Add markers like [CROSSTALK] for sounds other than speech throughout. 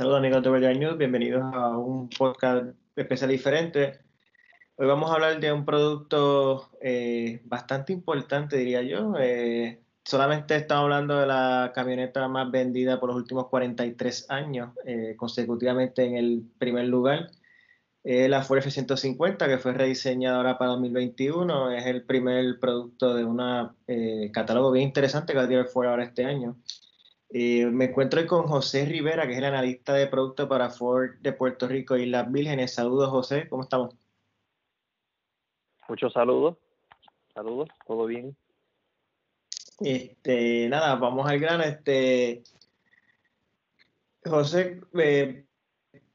Saludos amigos de Vertical News, bienvenidos a un podcast especial diferente. Hoy vamos a hablar de un producto eh, bastante importante, diría yo. Eh, solamente estamos hablando de la camioneta más vendida por los últimos 43 años, eh, consecutivamente en el primer lugar. la Ford F-150, que fue rediseñada ahora para 2021, es el primer producto de un catálogo bien interesante que va a tirar Ford ahora este año. Me encuentro con José Rivera, que es el analista de producto para Ford de Puerto Rico y Las Vírgenes. Saludos, José, ¿cómo estamos? Muchos saludos. Saludos, todo bien. Este, nada, vamos al grano. Este, José, eh,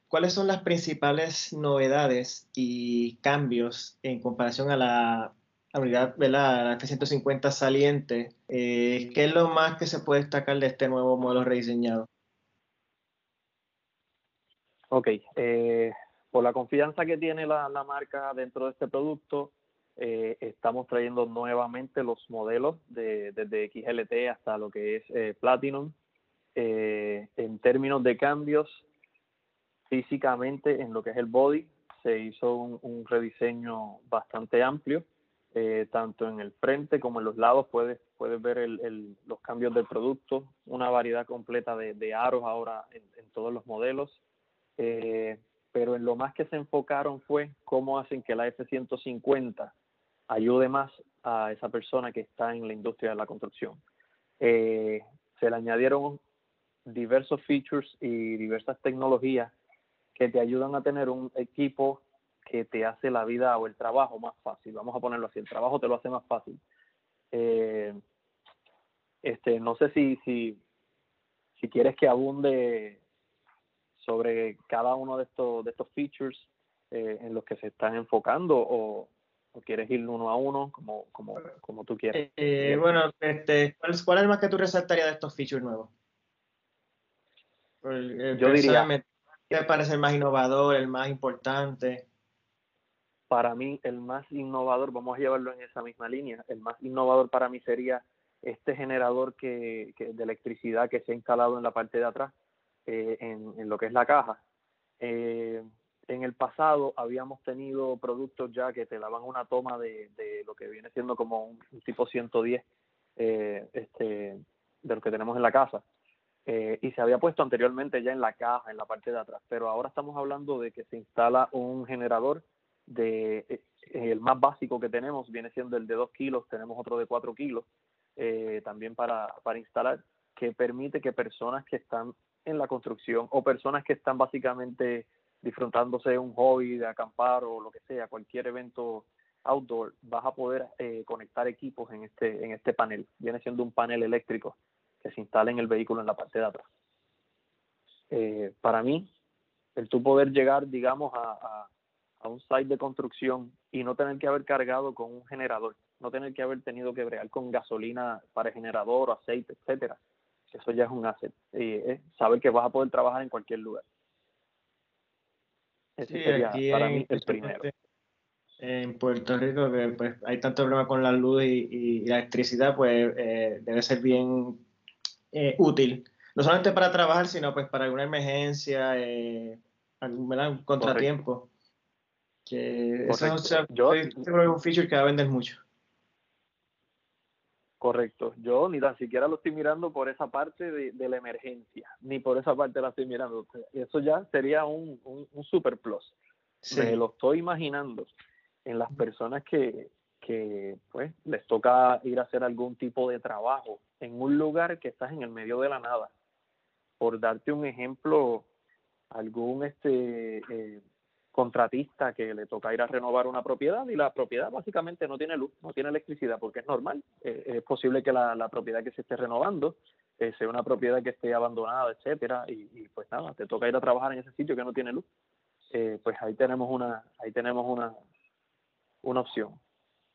¿cuáles son las principales novedades y cambios en comparación a la ¿verdad? la F-150 saliente? Eh, ¿Qué es lo más que se puede destacar de este nuevo modelo rediseñado? Ok, eh, por la confianza que tiene la, la marca dentro de este producto, eh, estamos trayendo nuevamente los modelos de, desde XLT hasta lo que es eh, Platinum. Eh, en términos de cambios, físicamente en lo que es el body, se hizo un, rediseño bastante amplio, tanto en el frente como en los lados. Puedes, puedes ver los cambios del producto, una variedad completa de, aros ahora en, todos los modelos. pero en lo más que se enfocaron fue cómo hacen que la F-150 ayude más a esa persona que está en la industria de la construcción. Eh, se le añadieron diversos features y diversas tecnologías que te ayudan a tener un equipo que te hace la vida o el trabajo más fácil. Vamos a ponerlo así, el trabajo te lo hace más fácil. Eh, este, no sé si, si, si quieres que abunde sobre cada uno de estos, de estos features eh, en los que se están enfocando o, o quieres ir uno a uno, como, como, como tú quieras. Eh, bueno, este, ¿cuál, ¿cuál, es el más que tú resaltarías de estos features nuevos? Yo diría... ¿Qué parece el más innovador, el más importante? Para mí, el más innovador, vamos a llevarlo en esa misma línea, el más innovador para mí sería este generador que, que de electricidad que se ha instalado en la parte de atrás, eh, en, en, lo que es la caja. Eh, en el pasado habíamos tenido productos ya que te daban una toma de, de lo que viene siendo como un, tipo 110 eh, este, de lo que tenemos en la casa. Eh, y se había puesto anteriormente ya en la caja, en la parte de atrás, pero ahora estamos hablando de que se instala un generador de eh, el más básico que tenemos viene siendo el de 2 kilos, tenemos otro de 4 kilos también para, para instalar, que permite que personas que están en la construcción o personas que están básicamente disfrutándose un hobby de acampar o lo que sea, cualquier evento outdoor, vas a poder eh, conectar equipos en este, en este panel. Viene siendo un panel eléctrico que se instala en el vehículo en la parte de atrás. Eh, para mí, el tú poder llegar, digamos, a, a, un site de construcción y no tener que haber cargado con un generador, no tener que haber tenido que bregar con gasolina para el generador, aceite, etcétera, eso ya es un asset. Eh, saber que vas a poder trabajar en cualquier lugar. Ese sería para mí el primero. En Puerto Rico, que pues, hay tanto problema con la luz y, la electricidad, pues eh, debe ser bien eh, útil. No solamente para trabajar, sino pues para alguna emergencia, eh, un contratiempo. Que eso es un feature que va a vender mucho. Correcto. Yo ni tan siquiera lo estoy mirando por esa parte de, la emergencia, ni por esa parte la estoy mirando. Eso ya sería un, un, super plus. Me lo estoy imaginando en las personas que, que pues les toca ir a hacer algún tipo de trabajo en un lugar que estás en el medio de la nada. Por darte un ejemplo, algún este eh, contratista que le toca ir a renovar una propiedad y la propiedad básicamente no tiene luz, no tiene electricidad, porque es normal. Eh, es posible que la, propiedad que se esté renovando eh, sea una propiedad que esté abandonada, etcétera, y, pues nada, te toca ir a trabajar en ese sitio que no tiene luz. Eh, pues ahí tenemos una, ahí tenemos una, una opción,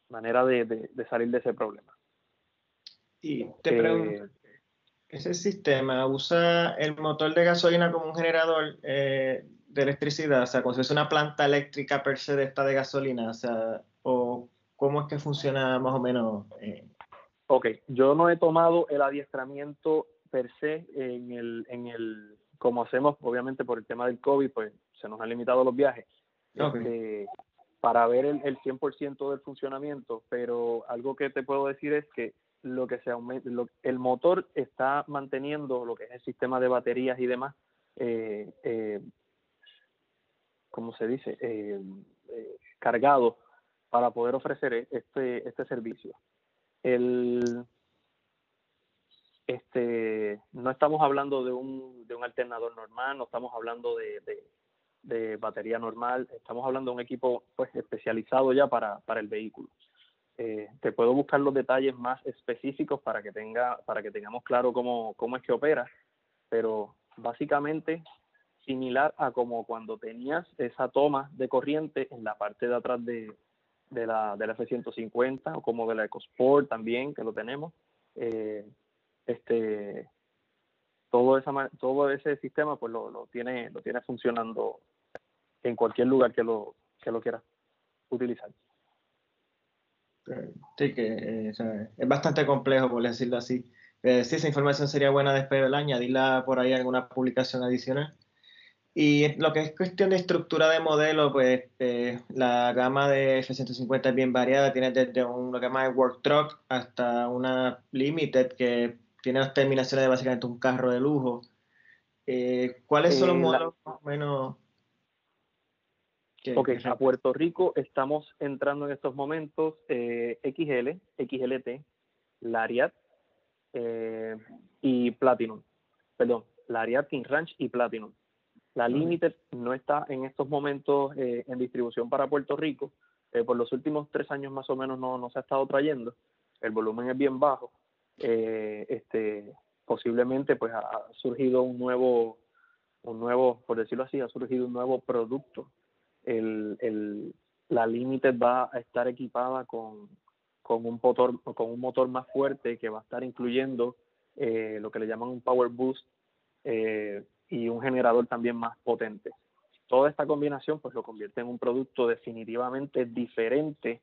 manera de, de, salir de ese problema. Y te pregunto, ¿ese sistema usa el motor de gasolina como un generador? Eh, de electricidad? O sea, cuando es una planta eléctrica per se de esta de gasolina, o sea, o cómo es que funciona más o menos. Eh? Ok, yo no he tomado el adiestramiento per se en el, en el como hacemos, obviamente por el tema del COVID, pues se nos han limitado los viajes. Este, para ver el, el 100% del funcionamiento, pero algo que te puedo decir es que lo que se el motor está manteniendo lo que es el sistema de baterías y demás, eh, eh, ¿cómo se dice? Eh, eh, cargado para poder ofrecer este, este servicio. El, este, no estamos hablando de un, de un alternador normal, no estamos hablando de, de, batería normal, estamos hablando de un equipo pues especializado ya para, para el vehículo. Eh, te puedo buscar los detalles más específicos para que tenga para que tengamos claro cómo, cómo es que opera, pero básicamente similar a como cuando tenías esa toma de corriente en la parte de atrás de, de la, de la F-150 o como de la EcoSport también, que lo tenemos. Eh, este todo esa todo ese sistema pues lo, lo tiene lo tiene funcionando en cualquier lugar que lo que lo quiera utilizar sí que eh, es bastante complejo por decirlo así eh, sí esa información sería buena después del añadirla por ahí alguna publicación adicional y lo que es cuestión de estructura de modelo, pues eh, la gama de F-150 es bien variada. Tiene desde una gama de Work Truck hasta una Limited que tiene las terminaciones de básicamente un carro de lujo. Eh, ¿Cuáles son los modelos más o menos? Que, ok, a Puerto Rico estamos entrando en estos momentos XL, XLT, Lariat y Platinum. Perdón, Lariat, King Ranch y Platinum. La Limited no está en estos momentos eh, en distribución para Puerto Rico. Eh, por los últimos tres años más o menos no, no, se ha estado trayendo. El volumen es bien bajo. Eh, este, posiblemente pues ha surgido un nuevo, un nuevo, por decirlo así, ha surgido un nuevo producto. El, el, la Limited va a estar equipada con, con, un motor, con un motor más fuerte que va a estar incluyendo lo que le llaman un Power Boost. Eh, y un generador también más potente. Toda esta combinación pues lo convierte en un producto definitivamente diferente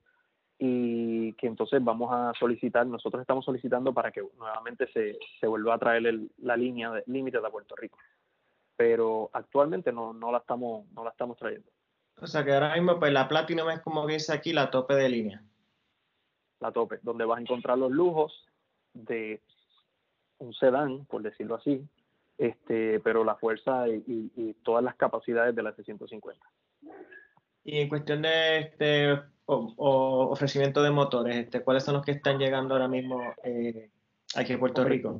y que entonces vamos a solicitar, nosotros estamos solicitando para que nuevamente se, se vuelva a traer el, la línea de límites de Puerto Rico. Pero actualmente no, no, la estamos, no la estamos trayendo. O sea que ahora mismo pues la Platinum es como que dice aquí la tope de línea. La tope, donde vas a encontrar los lujos de un sedán, por decirlo así, este, pero la fuerza y, todas las capacidades de la F-150. Y en cuestión de este o, ofrecimiento de motores, este, ¿cuáles son los que están llegando ahora mismo eh, aquí en Puerto Rico?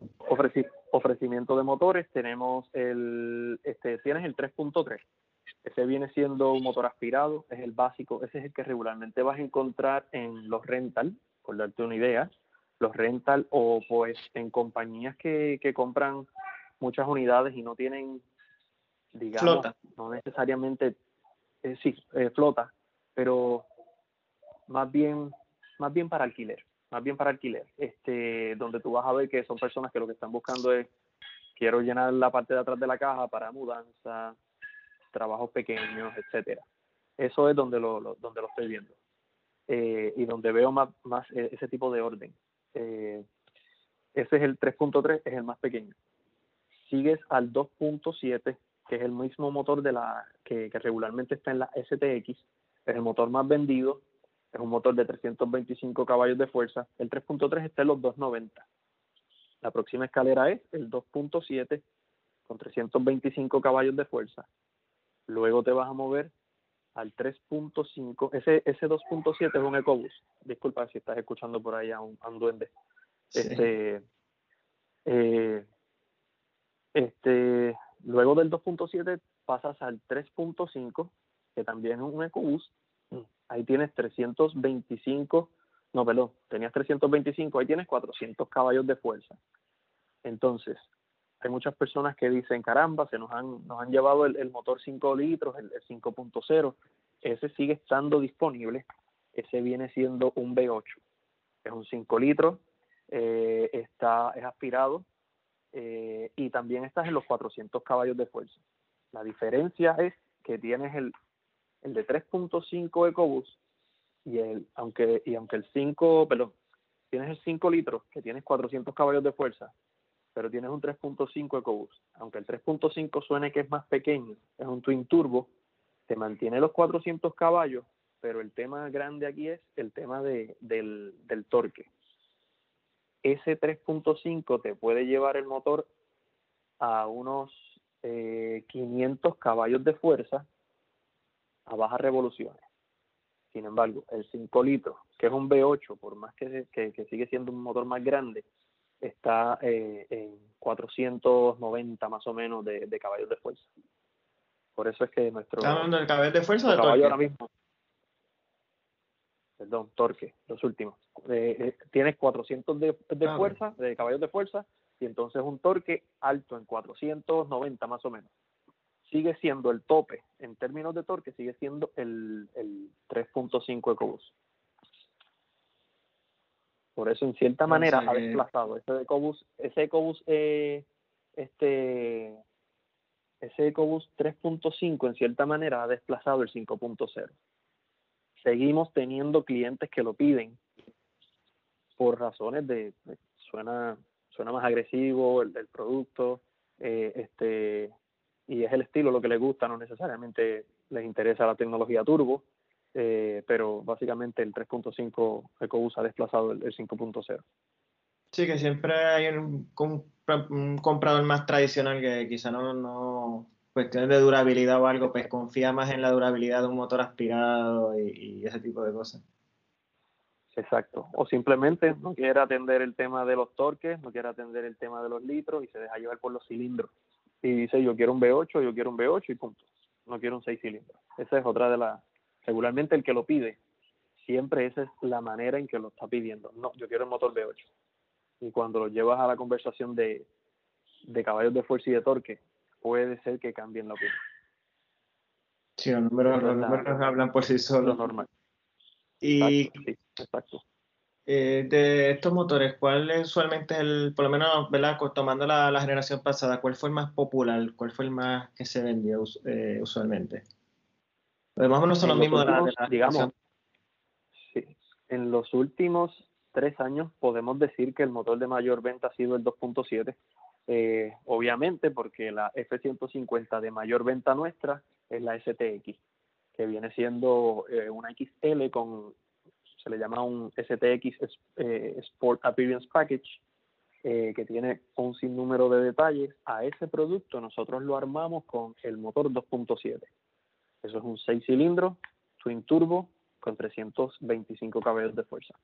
ofrecimiento de motores, tenemos el, este, tienes el 3.3. Ese viene siendo un motor aspirado, es el básico, ese es el que regularmente vas a encontrar en los rental, por darte una idea, los rental o pues en compañías que, que compran muchas unidades y no tienen, digamos, no necesariamente, eh, sí, eh, flota, pero más bien, más bien para alquiler, más bien para alquiler, este, donde tú vas a ver que son personas que lo que están buscando es, quiero llenar la parte de atrás de la caja para mudanza, trabajos pequeños, etcétera. Eso es donde lo, donde lo estoy viendo. Eh, y donde veo más, más ese tipo de orden. ese es el 3.3, es el más pequeño sigues al 2.7, que es el mismo motor de la que, regularmente está en la STX, es el motor más vendido, es un motor de 325 caballos de fuerza, el 3.3 está en los 290. La próxima escalera es el 2.7 con 325 caballos de fuerza. Luego te vas a mover al 3.5. Ese, ese 2.7 es un EcoBoost. Disculpa si estás escuchando por ahí a un, duende. Este, eh, este, luego del 2.7 pasas al 3.5, que también es un EcoBoost. Ahí tienes 325, no, perdón, tenías 325, ahí tienes 400 caballos de fuerza. Entonces, hay muchas personas que dicen, caramba, se nos han, nos han llevado el, motor 5 litros, el, 5.0, ese sigue estando disponible, ese viene siendo un V8, es un 5 litros, eh, está, es aspirado, eh, y también estás en los 400 caballos de fuerza. La diferencia es que tienes el, el de 3.5 EcoBoost y el y aunque el 5, perdón, tienes el 5 litros que tienes 400 caballos de fuerza, pero tienes un 3.5 EcoBoost. Aunque el 3.5 suene que es más pequeño, es un twin turbo, te mantiene los 400 caballos, pero el tema grande aquí es el tema de, del, del torque. Ese 3.5 te puede llevar el motor a unos 500 eh, caballos de fuerza a bajas revoluciones. Sin embargo, el 5 litros, que es un V8, por más que, que, sigue siendo un motor más grande, está eh, en 490 más o menos de, caballos de fuerza. Por eso es que nuestro... ¿Estamos hablando del caballo de fuerza o de caballo ahora mismo? Perdón, torque, los últimos. Eh, eh, tienes 400 de, de ah, fuerza, de caballos de fuerza, y entonces un torque alto en 490 más o menos. Sigue siendo el tope en términos de torque, sigue siendo el, el 3.5 EcoBoost. Por eso, en cierta manera, ha desplazado ese EcoBoost, ese EcoBoost, eh, este, ese EcoBoost 3.5, en cierta manera, ha desplazado el 5.0. Seguimos teniendo clientes que lo piden por razones de, suena, suena más agresivo el, el producto, eh, este, y es el estilo lo que les gusta, no necesariamente les interesa la tecnología turbo. Eh, pero básicamente el 3.5 EcoBoost ha desplazado el, 5.0. Sí, que siempre hay un, comprador más tradicional que quizá no, no, cuestiones de durabilidad o algo, pues confía más en la durabilidad de un motor aspirado y, ese tipo de cosas. Exacto. O simplemente no quiere atender el tema de los torques, no quiere atender el tema de los litros y se deja llevar por los cilindros. Y dice, yo quiero un V8, yo quiero un V8 y punto. No quiero un 6 cilindros. Esa es otra de las regularmente el que lo pide, siempre esa es la manera en que lo está pidiendo. No, yo quiero el motor V8. Y cuando lo llevas a la conversación de, de caballos de fuerza y de torque, puede ser que cambien la opinión. Sí, los números, hablan por sí solos. normal. Y exacto. Eh, de estos motores, ¿cuál usualmente es el, por lo menos, ¿verdad? tomando la, la, generación pasada, cuál fue el más popular? ¿Cuál fue el más que se vendía eh, usualmente? Además, son los mismos de la, digamos, sí, en los últimos tres años podemos decir que el motor de mayor venta ha sido el 2.7. Eh, obviamente porque la F-150 de mayor venta nuestra es la STX, que viene siendo eh, una XL con, se le llama un STX eh, Sport Appearance Package, que tiene un sinnúmero de detalles. A ese producto nosotros lo armamos con el motor 2.7. Eso es un 6 cilindros, twin turbo, con 325 caballos de fuerza.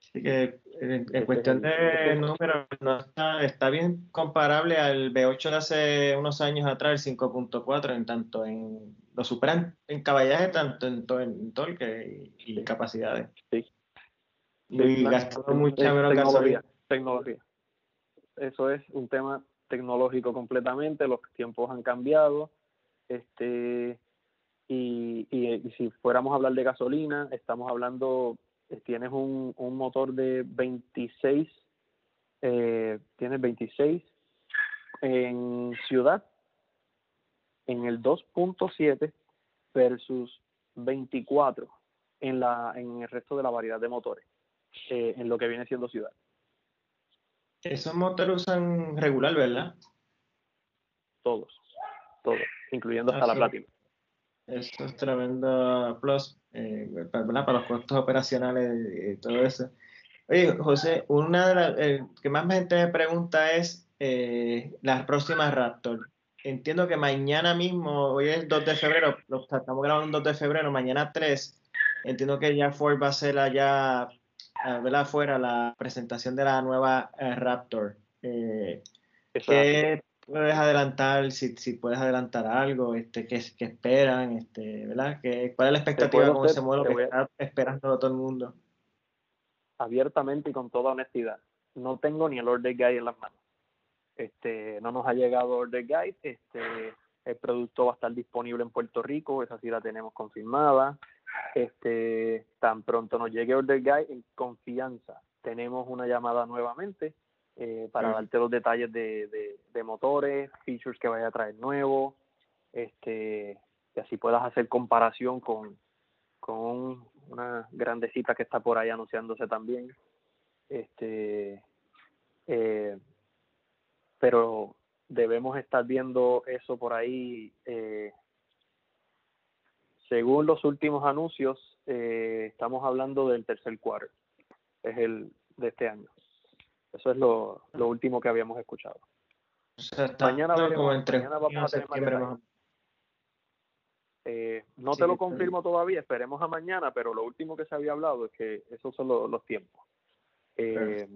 Así que en, cuestión de números, no está, bien comparable al V8 de hace unos años atrás, el 5.4, en tanto en lo superan en caballaje, tanto en, en torque y, capacidades. Sí. Y gastando mucha menos tecnología, tecnología. Eso es un tema tecnológico completamente, los tiempos han cambiado este y, y, si fuéramos a hablar de gasolina, estamos hablando, eh, tienes un, un motor de 26, eh, tienes 26 en ciudad, en el 2.7 versus 24 en, la, en el resto de la variedad de motores, eh, en lo que viene siendo ciudad. Esos motores usan regular, ¿verdad? Todos, todos incluyendo hasta la platina. Eso es tremendo plus eh, para, los costos operacionales y todo eso. Oye, José, una de las eh, que más gente me pregunta es eh, las próximas Raptor. Entiendo que mañana mismo, hoy es 2 de febrero, lo, estamos grabando el 2 de febrero, mañana 3, entiendo que ya Ford va a hacer allá, ¿verdad? Afuera la presentación de la nueva Raptor. Eh, ¿qué, puedes adelantar, si, si puedes adelantar algo, este, qué, qué esperan, este, ¿verdad? ¿Qué, ¿Cuál es la expectativa con ese modelo que está esperando todo el mundo? Abiertamente y con toda honestidad, no tengo ni el order guide en las manos. Este, no nos ha llegado order guide, este, el producto va a estar disponible en Puerto Rico, esa sí la tenemos confirmada. Este, tan pronto nos llegue order guide, en confianza, tenemos una llamada nuevamente eh, para darte los detalles de, de, motores, features que vaya a traer nuevo, este, y así puedas hacer comparación con, con una grandecita que está por ahí anunciándose también. Este, eh, pero debemos estar viendo eso por ahí. Eh, según los últimos anuncios, eh, estamos hablando del tercer cuarto, es el de este año. Eso es lo, lo último que habíamos escuchado. mañana, mañana vamos a tener eh, no te lo confirmo todavía, esperemos a mañana, pero lo último que se había hablado es que esos son los, tiempos. Eh,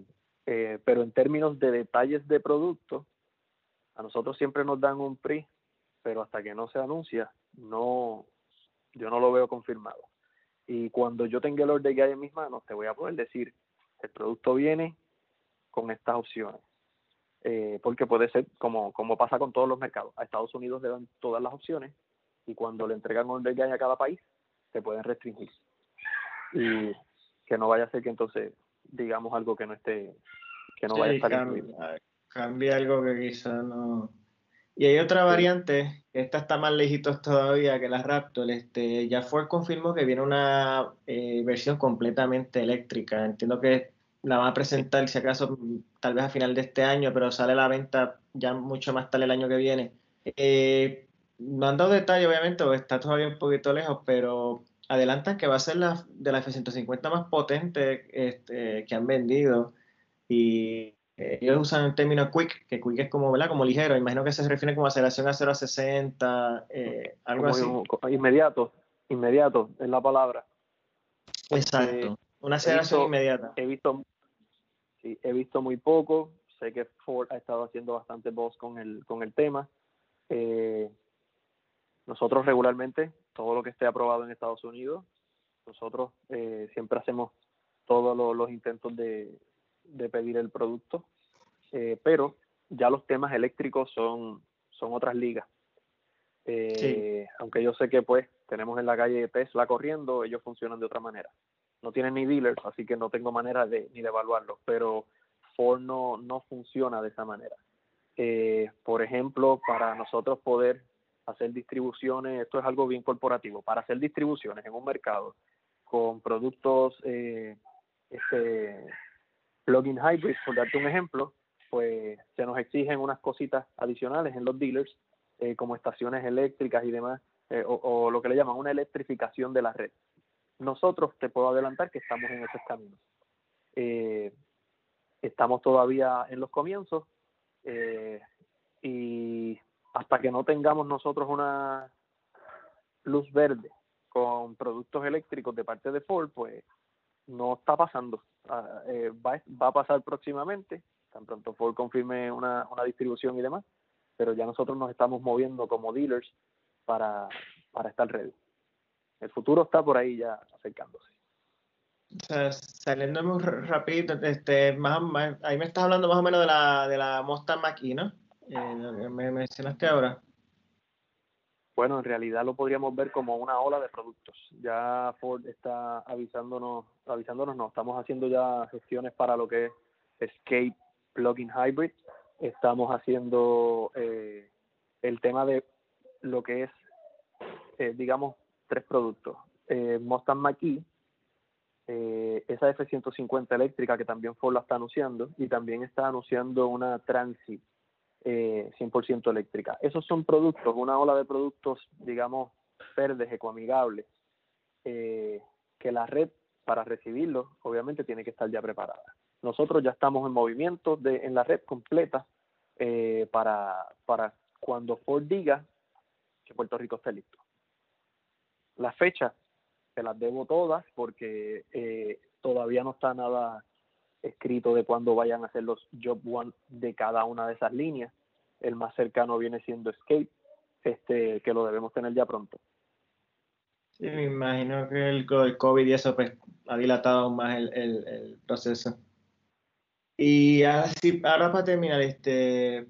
eh, pero en términos de detalles de producto, a nosotros siempre nos dan un PRI, pero hasta que no se anuncia, no, yo no lo veo confirmado. Y cuando yo tenga el order guide en mis manos, te voy a poder decir, el producto viene con estas opciones. porque puede ser como, como pasa con todos los mercados. A Estados Unidos le dan todas las opciones y cuando le entregan un guide a cada país, se pueden restringir. Y que no vaya a ser que entonces digamos algo que no esté, que no vaya a estar cambia, cambia algo que quizá no. Y hay otra variante, esta está más lejitos todavía que la Raptor. Este, ya Ford confirmó que viene una eh, versión completamente eléctrica. Entiendo que la van a presentar, si acaso, tal vez a final de este año, pero sale a la venta ya mucho más tarde el año que viene. Eh, no han dado detalle, obviamente, porque está todavía un poquito lejos, pero adelantan que va a ser la de la F-150 más potente este, que han vendido. Y ellos usan el término quick, que quick es como, ¿verdad? como ligero. Imagino que se refiere como aceleración a 0 a 60, eh, algo así. Inmediato, inmediato es la palabra. Exacto, una aceleración inmediata. He visto, sí, he visto muy poco. Sé que Ford ha estado haciendo bastante voz con el, con el tema. Eh, nosotros regularmente, todo lo que esté aprobado en Estados Unidos, nosotros eh, siempre hacemos todos los intentos de, pedir el producto, eh, pero ya los temas eléctricos son, son otras ligas. Eh, aunque yo sé que pues tenemos en la calle Tesla corriendo, ellos funcionan de otra manera. No tienen ni dealers, así que no tengo manera de, ni de evaluarlos, pero Ford no, no funciona de esa manera. por ejemplo, para nosotros poder hacer distribuciones, esto es algo bien corporativo, para hacer distribuciones en un mercado con productos eh, este, plug-in hybrid, por darte un ejemplo, pues se nos exigen unas cositas adicionales en los dealers, eh, como estaciones eléctricas y demás, eh, o, lo que le llaman una electrificación de la red. Nosotros te puedo adelantar que estamos en ese camino. estamos todavía en los comienzos y hasta que no tengamos nosotros una luz verde con productos eléctricos de parte de Ford, pues no está pasando. Eh, va, a pasar próximamente, tan pronto Ford confirme una, distribución y demás, pero ya nosotros nos estamos moviendo como dealers para, para estar ready. El futuro está por ahí ya acercándose. saliendo muy rapidito, este, más, ahí me estás hablando más o menos de la, de la Mustang Mach-E, ¿no? eh, me mencionaste ahora? Bueno, en realidad lo podríamos ver como una ola de productos. Ya Ford está avisándonos, avisándonos, no, estamos haciendo ya gestiones para lo que es Escape Plugin Hybrid. Estamos haciendo eh, el tema de lo que es, eh, digamos, tres productos. Eh, Mustang eh, esa F-150 eléctrica que también Ford la está anunciando y también está anunciando una Transit eh, 100% eléctrica. Esos son productos, una ola de productos, digamos, verdes, ecoamigables, eh, que la red para recibirlos, obviamente, tiene que estar ya preparada. Nosotros ya estamos en movimiento de, en la red completa eh, para, para cuando Ford diga que Puerto Rico esté listo. Las fechas se las debo todas porque eh, todavía no está nada escrito de cuándo vayan a hacer los Job One de cada una de esas líneas. El más cercano viene siendo Escape, este, que lo debemos tener ya pronto. Sí, me imagino que el, COVID y eso pues, ha dilatado más el, proceso. Y así, ahora para terminar, este,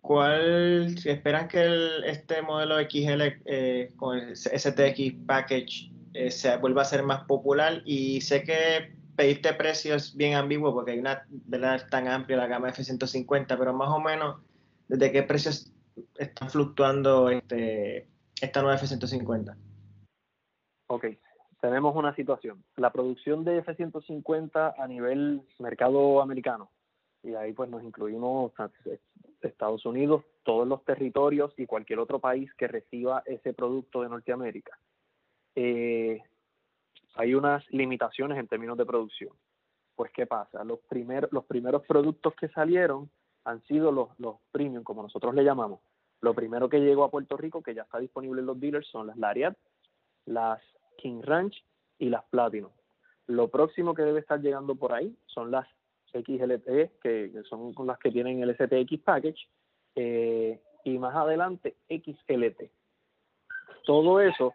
¿cuál, si esperan que este modelo XL eh, con el STX Package eh, se vuelva a ser más popular? Y sé que pedirte precios bien ambiguo porque hay una verdad tan amplia la gama F-150, pero más o menos, ¿desde qué precios están fluctuando este, esta nueva F-150? Ok, tenemos una situación. La producción de F-150 a nivel mercado americano y ahí pues nos incluimos Estados Unidos, todos los territorios y cualquier otro país que reciba ese producto de Norteamérica. Eh, hay unas limitaciones en términos de producción. Pues, ¿qué pasa? Los, primer, los primeros productos que salieron han sido los, los premium, como nosotros le llamamos. Lo primero que llegó a Puerto Rico, que ya está disponible en los dealers, son las Lariat, las King Ranch y las Platinum. Lo próximo que debe estar llegando por ahí son las XLT, que son las que tienen el STX Package, eh, y más adelante XLT. Todo eso,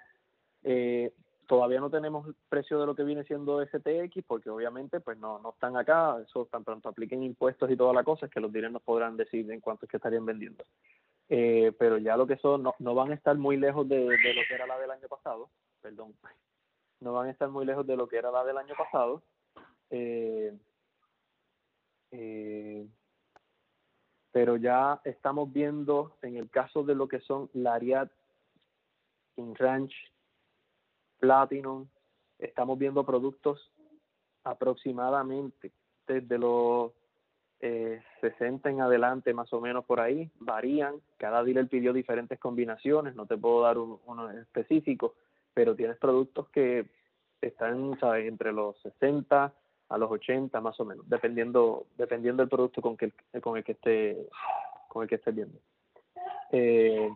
eh, todavía no tenemos precio de lo que viene siendo STX, porque obviamente pues no, no están acá, eso tan pronto apliquen impuestos y toda la cosa, es que los dealers nos podrán decir en cuánto es que estarían vendiendo. Eh, pero ya lo que son, no, no van a estar muy lejos de, lo que era la del año pasado, perdón, [LAUGHS] no van a estar muy lejos de lo que era la del año pasado. Eh, pero ya estamos viendo en el caso de lo que son Lariat, In Ranch, Platinum, estamos viendo productos aproximadamente desde los eh, 60 en adelante más o menos por ahí, varían, cada dealer pidió diferentes combinaciones, no te puedo dar uno específico, pero tienes productos que están entre los 60 a los 80 más o menos, dependiendo dependiendo del producto con que con el que esté con el que esté viendo. Eh,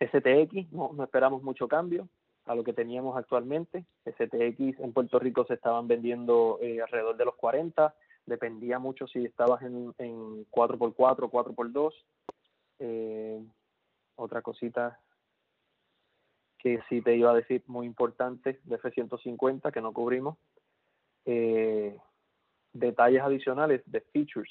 STX no, no esperamos mucho cambio a lo que teníamos actualmente. STX en Puerto Rico se estaban vendiendo eh, alrededor de los 40, dependía mucho si estabas en, en 4x4 o 4x2. Eh, otra cosita que sí te iba a decir muy importante de F-150 que no cubrimos eh, detalles adicionales de features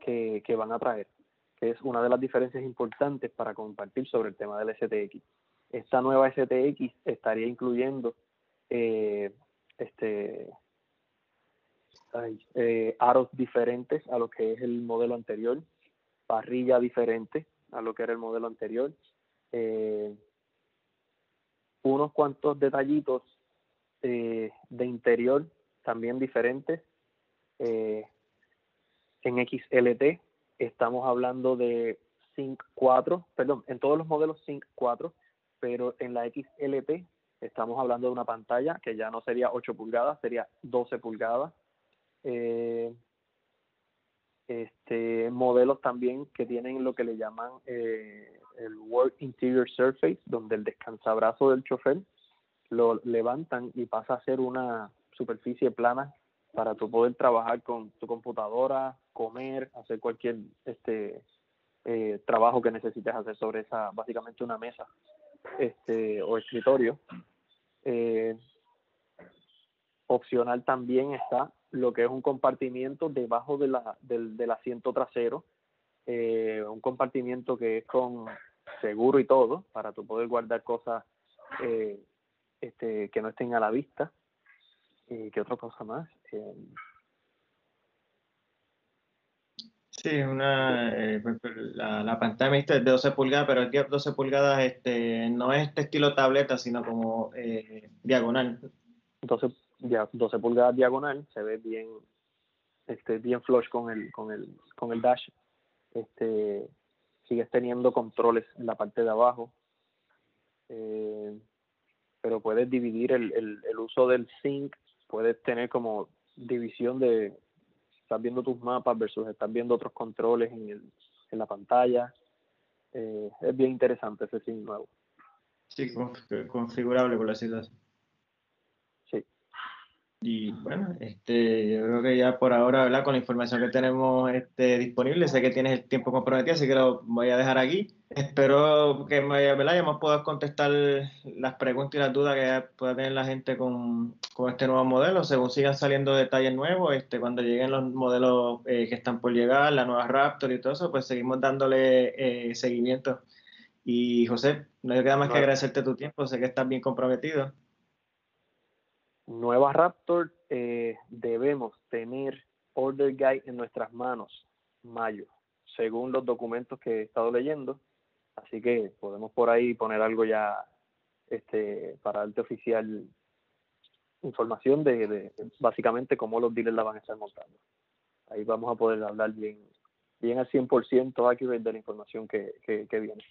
que, que van a traer, que es una de las diferencias importantes para compartir sobre el tema del STX. Esta nueva STX estaría incluyendo eh, este eh, aros diferentes a lo que es el modelo anterior, parrilla diferente a lo que era el modelo anterior, eh, unos cuantos detallitos eh, de interior también diferentes. Eh, en XLT estamos hablando de Sync 4, perdón, en todos los modelos Sync 4, pero en la XLT estamos hablando de una pantalla que ya no sería 8 pulgadas, sería 12 pulgadas. Eh, este modelos también que tienen lo que le llaman eh, el Work Interior Surface, donde el descansabrazo del chofer lo levantan y pasa a ser una superficie plana para tu poder trabajar con tu computadora, comer, hacer cualquier este eh, trabajo que necesites hacer sobre esa, básicamente una mesa este o escritorio. Eh, opcional también está lo que es un compartimiento debajo de la, del, del asiento trasero, eh, un compartimiento que es con seguro y todo, para tu poder guardar cosas este, que no estén a la vista. ¿Y qué otra cosa más? Eh, sí, una, eh, pues, pues, la, la, pantalla es de 12 pulgadas, pero de 12 pulgadas este, no es este estilo tableta, sino como eh, diagonal. 12, ya, 12 pulgadas diagonal, se ve bien este bien flush con el con el con el dash este sigues teniendo controles en la parte de abajo eh, pero puedes dividir el, el, el uso del sync puedes tener como división de estás viendo tus mapas versus estás viendo otros controles en, el, en la pantalla. Eh, es bien interesante ese sim nuevo. Sí, configurable por decirlo así. Y bueno, este, yo creo que ya por ahora, ¿verdad? Con la información que tenemos este, disponible, sé que tienes el tiempo comprometido, así que lo voy a dejar aquí. Espero que me, ¿verdad? ya me puedas contestar las preguntas y las dudas que pueda tener la gente con, con, este nuevo modelo, según sigan saliendo detalles nuevos, este, cuando lleguen los modelos eh, que están por llegar, la nueva Raptor y todo eso, pues seguimos dándole eh, seguimiento. Y José, no queda más que agradecerte tu tiempo, sé que estás bien comprometido nueva Raptor eh, debemos tener Order Guide en nuestras manos mayo, según los documentos que he estado leyendo. Así que podemos por ahí poner algo ya este para darte oficial información de, de básicamente cómo los dealers la van a estar montando. ahí vamos a poder hablar bien, bien al 100% aquí de la información que, que, viene.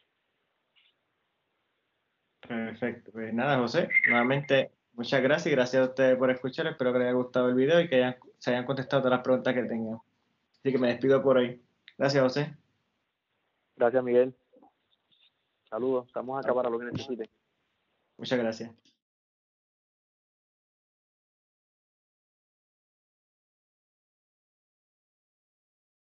Perfecto. Pues nada, José, nuevamente muchas gracias y gracias a ustedes por escuchar. Espero que les haya gustado el video y que se hayan contestado todas las preguntas que tengan. Así que me despido por ahí. Gracias, José. Gracias, Miguel. Saludos. Estamos acá para lo que necesiten. Muchas gracias.